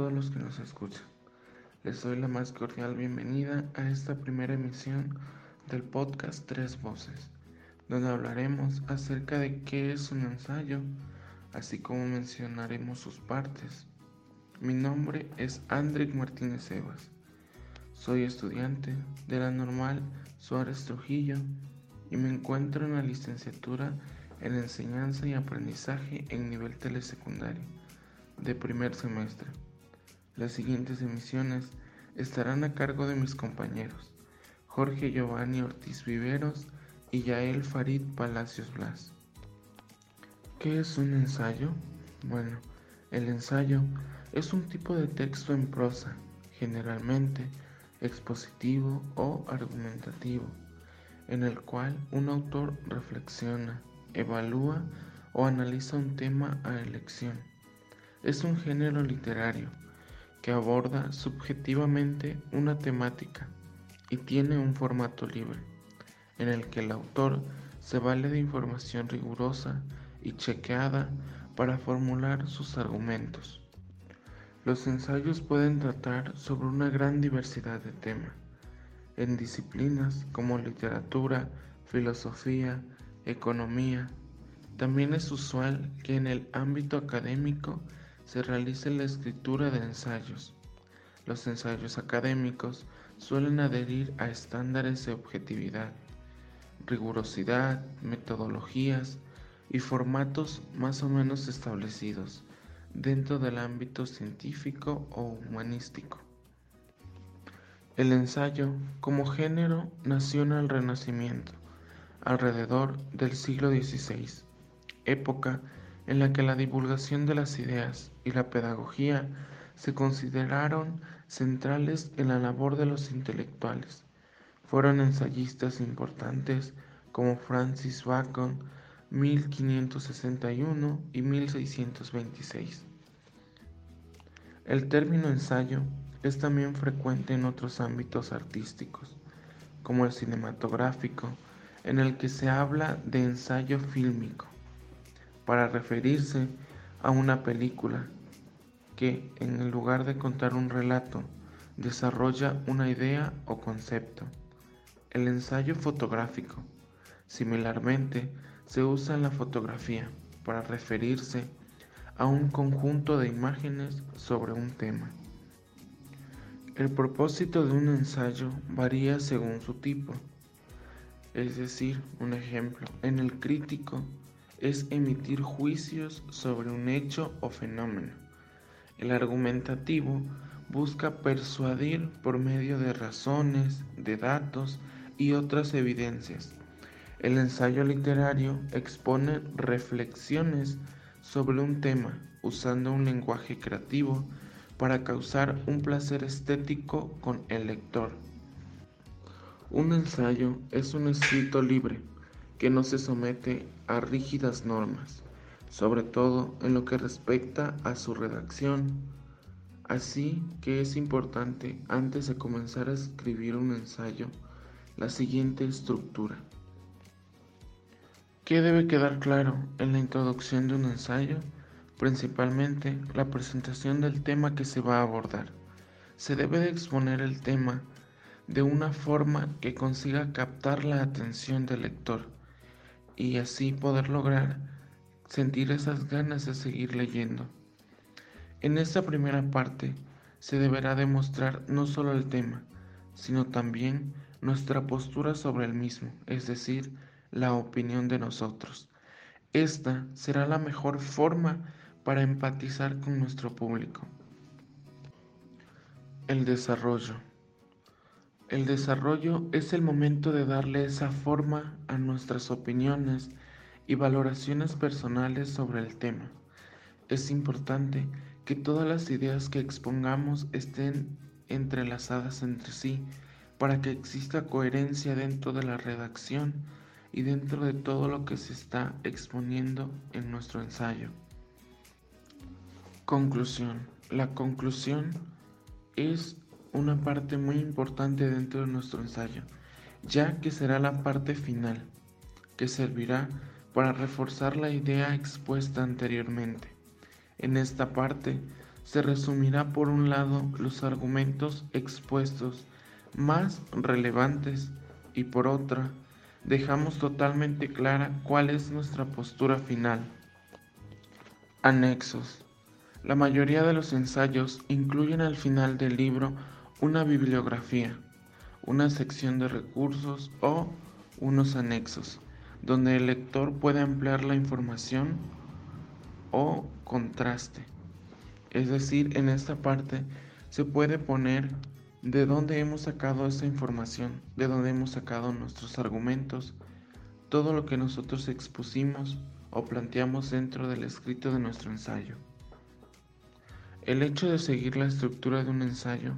¿Qué tal a todos los que nos escuchan? Les doy la más cordial bienvenida a esta primera emisión del podcast Tres Voces, donde hablaremos acerca de qué es un ensayo, así como mencionaremos sus partes. Mi nombre es Andrick Martínez Evas. Soy estudiante de la normal Suárez Trujillo y me encuentro en la licenciatura en enseñanza y aprendizaje en nivel telesecundario de primer semestre. Las siguientes emisiones estarán a cargo de mis compañeros Jorge Giovanni Ortiz Viveros y Yael Farid Palacios Blas. ¿Qué es un ensayo? Bueno, el ensayo es un tipo de texto en prosa, generalmente expositivo o argumentativo, en el cual un autor reflexiona, evalúa o analiza un tema a elección. Es un género literario que aborda subjetivamente una temática y tiene un formato libre, en el que el autor se vale de información rigurosa y chequeada para formular sus argumentos. Los ensayos pueden tratar sobre una gran diversidad de temas, en disciplinas como literatura, filosofía, economía. También es usual que en el ámbito académico se realice la escritura de ensayos. Los ensayos académicos suelen adherir a estándares de objetividad, rigurosidad, metodologías y formatos más o menos establecidos dentro del ámbito científico o humanístico. El ensayo como género nació en el Renacimiento alrededor del siglo XVI, época en la que la divulgación de las ideas y la pedagogía se consideraron centrales en la labor de los intelectuales. Fueron ensayistas importantes como Francis Bacon, 1561 y 1626. El término ensayo es también frecuente en otros ámbitos artísticos, como el cinematográfico, en el que se habla de ensayo fílmico, para referirse a una película que, en lugar de contar un relato, desarrolla una idea o concepto. El ensayo fotográfico, similarmente, se usa en la fotografía para referirse a un conjunto de imágenes sobre un tema. El propósito de un ensayo varía según su tipo. Es decir, un ejemplo, en el crítico es emitir juicios sobre un hecho o fenómeno. El argumentativo busca persuadir por medio de razones, de datos y otras evidencias. El ensayo literario expone reflexiones sobre un tema usando un lenguaje creativo para causar un placer estético con el lector. Un ensayo es un escrito libre que no se somete a rígidas normas, sobre todo en lo que respecta a su redacción. Así que es importante, antes de comenzar a escribir un ensayo, la siguiente estructura. ¿Qué debe quedar claro en la introducción de un ensayo? Principalmente la presentación del tema que se va a abordar. Se debe de exponer el tema de una forma que consiga captar la atención del lector y así poder lograr sentir esas ganas de seguir leyendo. En esta primera parte se deberá demostrar no solo el tema, sino también nuestra postura sobre el mismo, es decir, la opinión de nosotros. Esta será la mejor forma para empatizar con nuestro público. El desarrollo. El desarrollo es el momento de darle esa forma a nuestras opiniones y valoraciones personales sobre el tema. Es importante que todas las ideas que expongamos estén entrelazadas entre sí para que exista coherencia dentro de la redacción y dentro de todo lo que se está exponiendo en nuestro ensayo. Conclusión. La conclusión es una parte muy importante dentro de nuestro ensayo, ya que será la parte final, que servirá para reforzar la idea expuesta anteriormente. En esta parte se resumirá por un lado los argumentos expuestos más relevantes y por otra dejamos totalmente clara cuál es nuestra postura final. Anexos. La mayoría de los ensayos incluyen al final del libro una bibliografía, una sección de recursos o unos anexos, donde el lector puede ampliar la información o contraste. Es decir, en esta parte se puede poner de dónde hemos sacado esa información, de dónde hemos sacado nuestros argumentos, todo lo que nosotros expusimos o planteamos dentro del escrito de nuestro ensayo. El hecho de seguir la estructura de un ensayo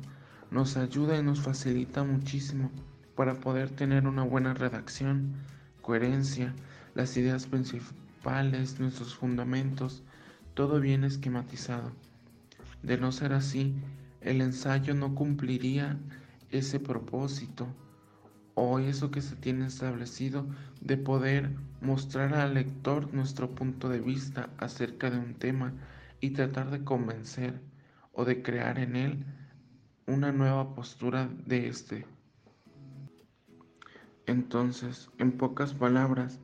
nos ayuda y nos facilita muchísimo para poder tener una buena redacción, coherencia, las ideas principales, nuestros fundamentos, todo bien esquematizado. De no ser así, el ensayo no cumpliría ese propósito o eso que se tiene establecido de poder mostrar al lector nuestro punto de vista acerca de un tema y tratar de convencer o de crear en él una nueva postura de este. Entonces, en pocas palabras,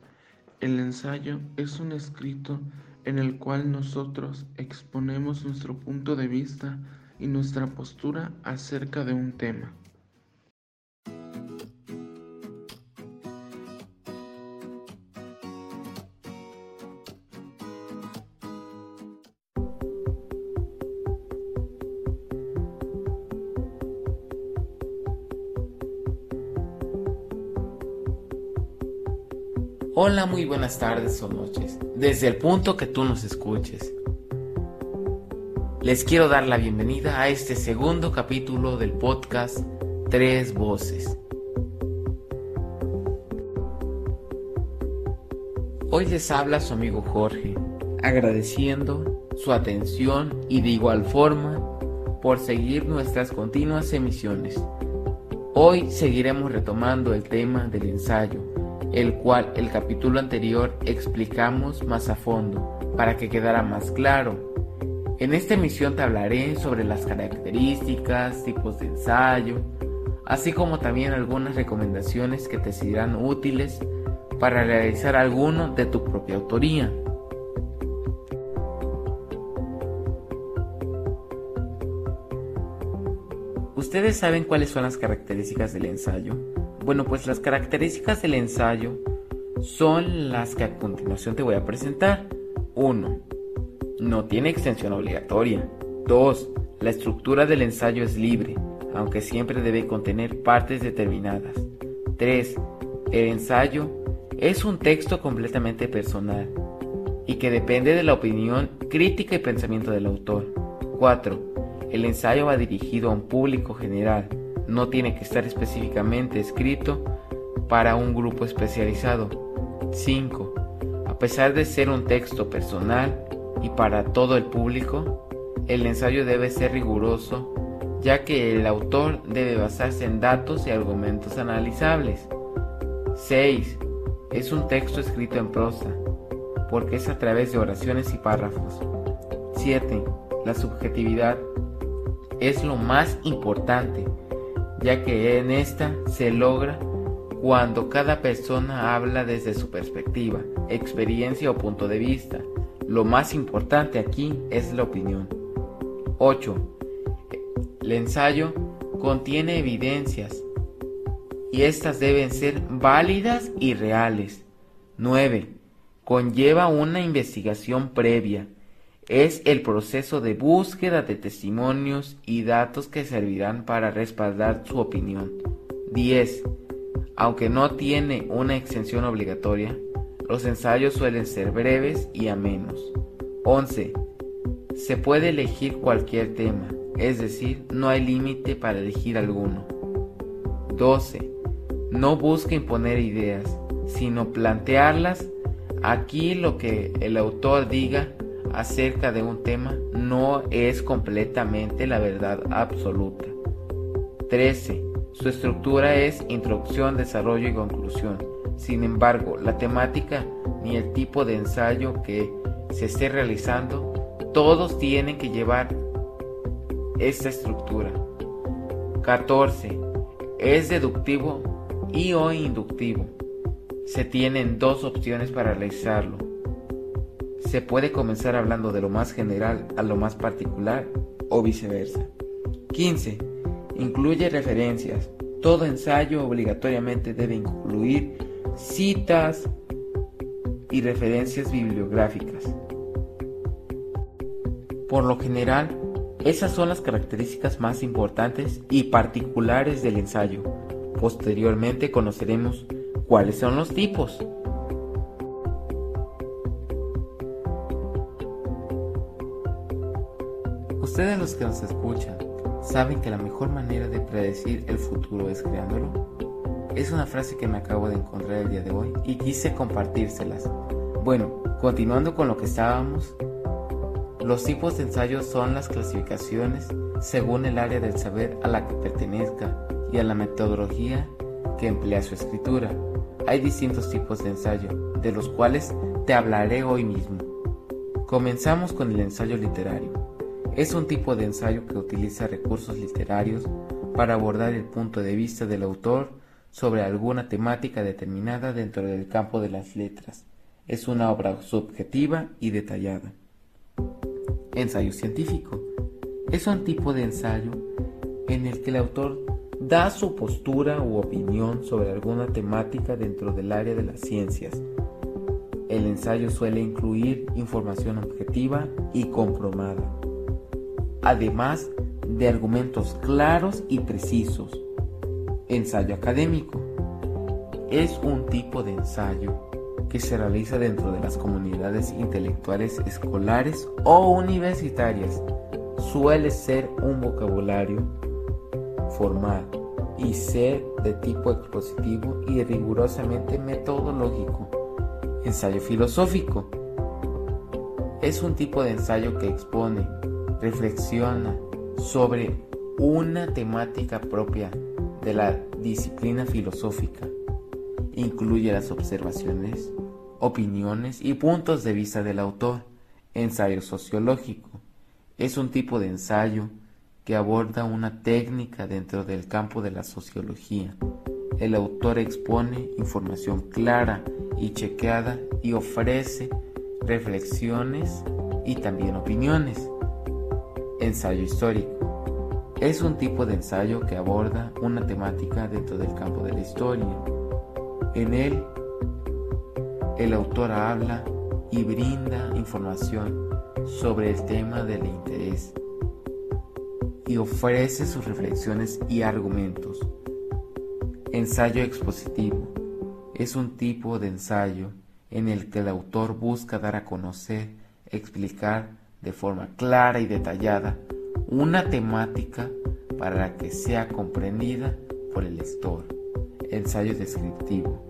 el ensayo es un escrito en el cual nosotros exponemos nuestro punto de vista y nuestra postura acerca de un tema. Hola, muy buenas tardes o noches, desde el punto que tú nos escuches. Les quiero dar la bienvenida a este segundo capítulo del podcast Tres Voces. Hoy les habla su amigo Jorge, agradeciendo su atención y de igual forma por seguir nuestras continuas emisiones. Hoy seguiremos retomando el tema del ensayo el cual el capítulo anterior explicamos más a fondo para que quedara más claro. En esta emisión te hablaré sobre las características, tipos de ensayo, así como también algunas recomendaciones que te serán útiles para realizar alguno de tu propia autoría. ¿Ustedes saben cuáles son las características del ensayo? Bueno, pues las características del ensayo son las que a continuación te voy a presentar. 1. No tiene extensión obligatoria. 2. La estructura del ensayo es libre, aunque siempre debe contener partes determinadas. 3. El ensayo es un texto completamente personal y que depende de la opinión, crítica y pensamiento del autor. 4. El ensayo va dirigido a un público general no tiene que estar específicamente escrito para un grupo especializado. 5. A pesar de ser un texto personal y para todo el público, el ensayo debe ser riguroso ya que el autor debe basarse en datos y argumentos analizables. 6. Es un texto escrito en prosa, porque es a través de oraciones y párrafos. 7. La subjetividad es lo más importante ya que en esta se logra cuando cada persona habla desde su perspectiva, experiencia o punto de vista. Lo más importante aquí es la opinión. 8. El ensayo contiene evidencias y estas deben ser válidas y reales. 9. Conlleva una investigación previa es el proceso de búsqueda de testimonios y datos que servirán para respaldar su opinión. 10. Aunque no tiene una extensión obligatoria, los ensayos suelen ser breves y amenos. 11. Se puede elegir cualquier tema, es decir, no hay límite para elegir alguno. 12. No busca imponer ideas, sino plantearlas. Aquí lo que el autor diga acerca de un tema no es completamente la verdad absoluta. 13. Su estructura es introducción, desarrollo y conclusión. Sin embargo, la temática ni el tipo de ensayo que se esté realizando, todos tienen que llevar esta estructura. 14. Es deductivo y o inductivo. Se tienen dos opciones para realizarlo. Se puede comenzar hablando de lo más general a lo más particular o viceversa. 15. Incluye referencias. Todo ensayo obligatoriamente debe incluir citas y referencias bibliográficas. Por lo general, esas son las características más importantes y particulares del ensayo. Posteriormente conoceremos cuáles son los tipos. Que nos escuchan, ¿saben que la mejor manera de predecir el futuro es creándolo? Es una frase que me acabo de encontrar el día de hoy y quise compartírselas. Bueno, continuando con lo que estábamos, los tipos de ensayos son las clasificaciones según el área del saber a la que pertenezca y a la metodología que emplea su escritura. Hay distintos tipos de ensayo, de los cuales te hablaré hoy mismo. Comenzamos con el ensayo literario. Es un tipo de ensayo que utiliza recursos literarios para abordar el punto de vista del autor sobre alguna temática determinada dentro del campo de las letras. Es una obra subjetiva y detallada. Ensayo científico. Es un tipo de ensayo en el que el autor da su postura u opinión sobre alguna temática dentro del área de las ciencias. El ensayo suele incluir información objetiva y comprobada, además de argumentos claros y precisos. Ensayo académico. Es un tipo de ensayo que se realiza dentro de las comunidades intelectuales escolares o universitarias suele ser un vocabulario formal y ser de tipo expositivo y rigurosamente metodológico. Ensayo filosófico es un tipo de ensayo que expone, reflexiona sobre una temática propia de la disciplina filosófica incluye las observaciones, opiniones y puntos de vista del autor. Ensayo sociológico es un tipo de ensayo que aborda una técnica dentro del campo de la sociología. El autor expone información clara y chequeada y ofrece reflexiones y también opiniones. Ensayo histórico. Es un tipo de ensayo que aborda una temática dentro del campo de la historia. En él, el autor habla y brinda información sobre el tema del interés y ofrece sus reflexiones y argumentos. Ensayo expositivo es un tipo de ensayo en el que el autor busca dar a conocer, explicar de forma clara y detallada una temática para que sea comprendida por el lector. Ensayo descriptivo.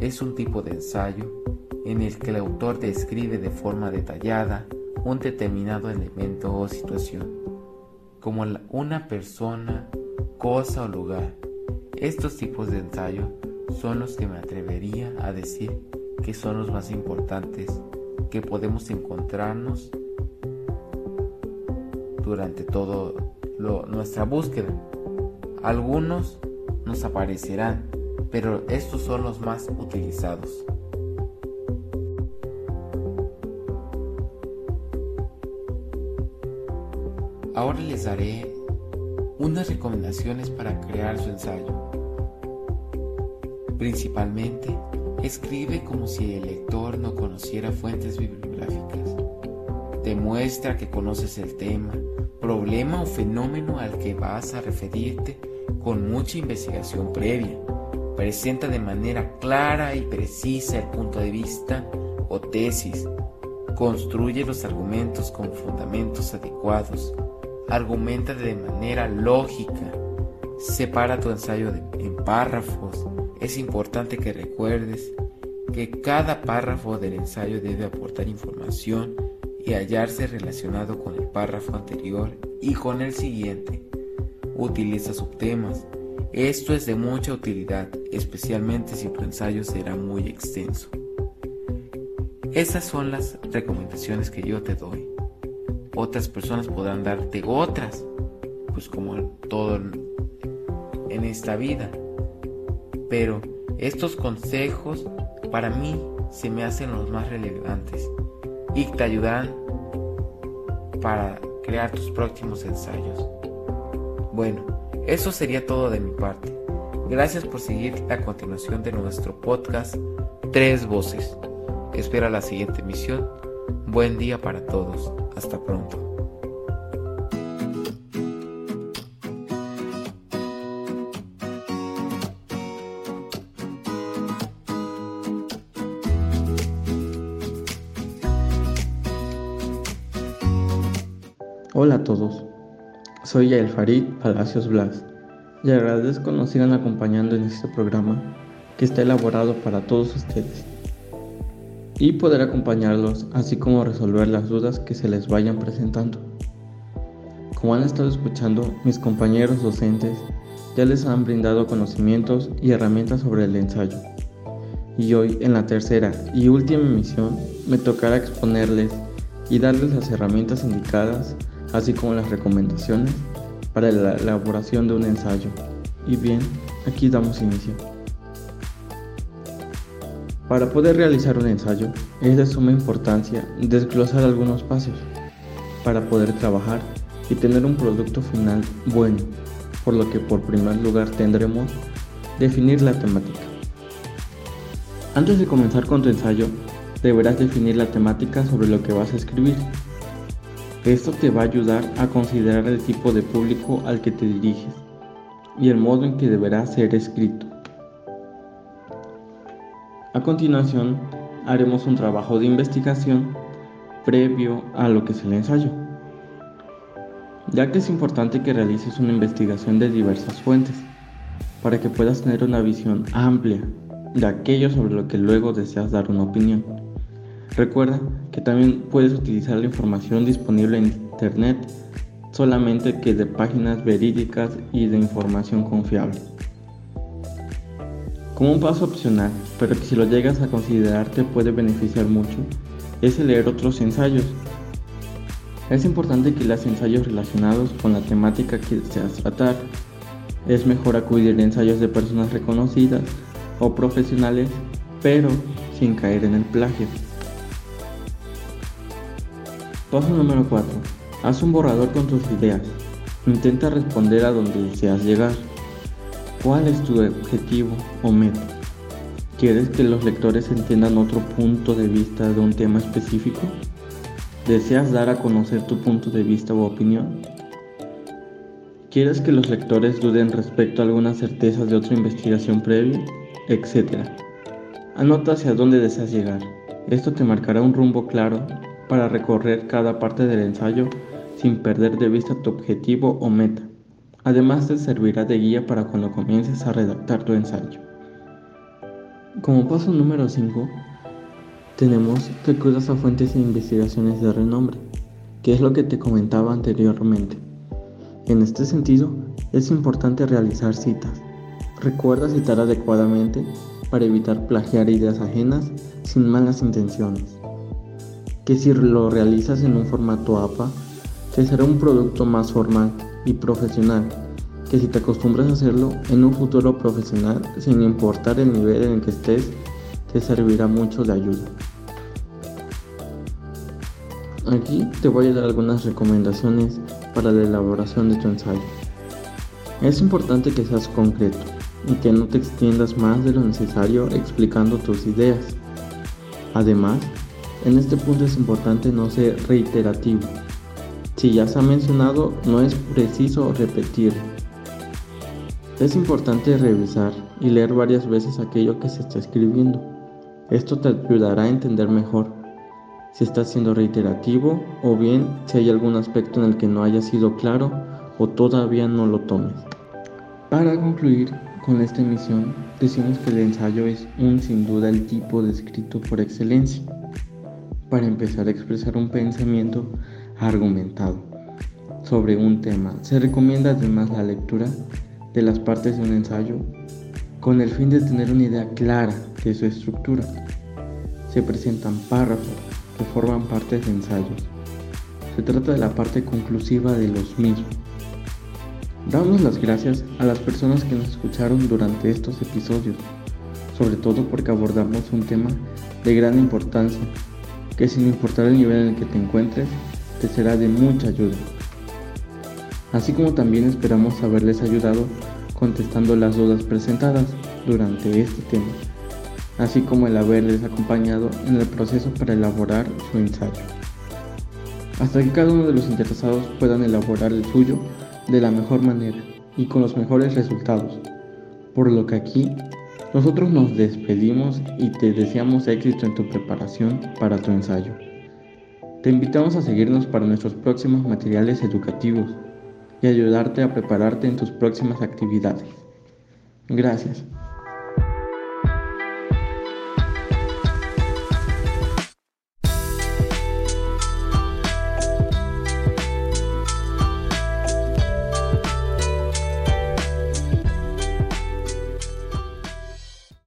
Es un tipo de ensayo en el que el autor describe de forma detallada un determinado elemento o situación, como una persona, cosa o lugar. Estos tipos de ensayo son los que me atrevería a decir que son los más importantes que podemos encontrarnos durante toda nuestra búsqueda. Algunos nos aparecerán, pero estos son los más utilizados. Ahora les daré unas recomendaciones para crear su ensayo. Principalmente, escribe como si el lector no conociera fuentes bibliográficas. Demuestra que conoces el tema, problema o fenómeno al que vas a referirte con mucha investigación previa. Presenta de manera clara y precisa el punto de vista o tesis. Construye los argumentos con fundamentos adecuados. Argumenta de manera lógica. Separa tu ensayo en párrafos. Es importante que recuerdes que cada párrafo del ensayo debe aportar información y hallarse relacionado con el párrafo anterior y con el siguiente utiliza subtemas. Esto es de mucha utilidad, especialmente si tu ensayo será muy extenso. Esas son las recomendaciones que yo te doy. Otras personas podrán darte otras, pues como todo en esta vida. Pero estos consejos para mí se me hacen los más relevantes y te ayudarán para crear tus próximos ensayos. Bueno, eso sería todo de mi parte. Gracias por seguir la continuación de nuestro podcast Tres Voces. Espera la siguiente emisión. Buen día para todos. Hasta pronto. Soy El Farid Palacios Blas y agradezco nos sigan acompañando en este programa que está elaborado para todos ustedes y poder acompañarlos así como resolver las dudas que se les vayan presentando. Como han estado escuchando, mis compañeros docentes ya les han brindado conocimientos y herramientas sobre el ensayo. Y hoy, en la tercera y última emisión, me tocará exponerles y darles las herramientas indicadas, así como las recomendaciones para la elaboración de un ensayo. Y bien, aquí damos inicio. Para poder realizar un ensayo es de suma importancia desglosar algunos pasos para poder trabajar y tener un producto final bueno, por lo que por primer lugar tendremos definir la temática. Antes de comenzar con tu ensayo, deberás definir la temática sobre lo que vas a escribir. Esto te va a ayudar a considerar el tipo de público al que te diriges y el modo en que deberá ser escrito. A continuación, haremos un trabajo de investigación previo a lo que es el ensayo, ya que es importante que realices una investigación de diversas fuentes para que puedas tener una visión amplia de aquello sobre lo que luego deseas dar una opinión. Recuerda que también puedes utilizar la información disponible en Internet solamente que de páginas verídicas y de información confiable. Como un paso opcional, pero que si lo llegas a considerar te puede beneficiar mucho, es el leer otros ensayos. Es importante que leas ensayos relacionados con la temática que deseas tratar. Es mejor acudir a ensayos de personas reconocidas o profesionales, pero sin caer en el plagio. Paso número 4. Haz un borrador con tus ideas. Intenta responder a donde deseas llegar. ¿Cuál es tu objetivo o meta? ¿Quieres que los lectores entiendan otro punto de vista de un tema específico? ¿Deseas dar a conocer tu punto de vista o opinión? ¿Quieres que los lectores duden respecto a algunas certezas de otra investigación previa? Etcétera. Anota hacia dónde deseas llegar. Esto te marcará un rumbo claro para recorrer cada parte del ensayo sin perder de vista tu objetivo o meta. Además te servirá de guía para cuando comiences a redactar tu ensayo. Como paso número 5, tenemos que acudas a fuentes e investigaciones de renombre, que es lo que te comentaba anteriormente. En este sentido, es importante realizar citas. Recuerda citar adecuadamente para evitar plagiar ideas ajenas sin malas intenciones. Que si lo realizas en un formato APA, te será un producto más formal y profesional, que si te acostumbras a hacerlo en un futuro profesional, sin importar el nivel en que estés, te servirá mucho de ayuda. Aquí te voy a dar algunas recomendaciones para la elaboración de tu ensayo. Es importante que seas concreto y que no te extiendas más de lo necesario explicando tus ideas. Además, en este punto es importante no ser reiterativo si ya se ha mencionado, no es preciso repetir. Es importante revisar y leer varias veces aquello que se está escribiendo. Esto te ayudará a entender mejor si está siendo reiterativo o bien si hay algún aspecto en el que no haya sido claro o todavía no lo tomes. Para concluir con esta emisión, decimos que el ensayo es un sin duda el tipo de escrito por excelencia. Para empezar a expresar un pensamiento argumentado sobre un tema. Se recomienda además la lectura de las partes de un ensayo con el fin de tener una idea clara de su estructura. Se presentan párrafos que forman partes de ensayos. Se trata de la parte conclusiva de los mismos. Damos las gracias a las personas que nos escucharon durante estos episodios, sobre todo porque abordamos un tema de gran importancia, que sin importar el nivel en el que te encuentres, te será de mucha ayuda. Así como también esperamos haberles ayudado contestando las dudas presentadas durante este tema, así como el haberles acompañado en el proceso para elaborar su ensayo. Hasta que cada uno de los interesados puedan elaborar el suyo de la mejor manera y con los mejores resultados. Por lo que aquí nosotros nos despedimos y te deseamos éxito en tu preparación para tu ensayo. Te invitamos a seguirnos para nuestros próximos materiales educativos y ayudarte a prepararte en tus próximas actividades. Gracias.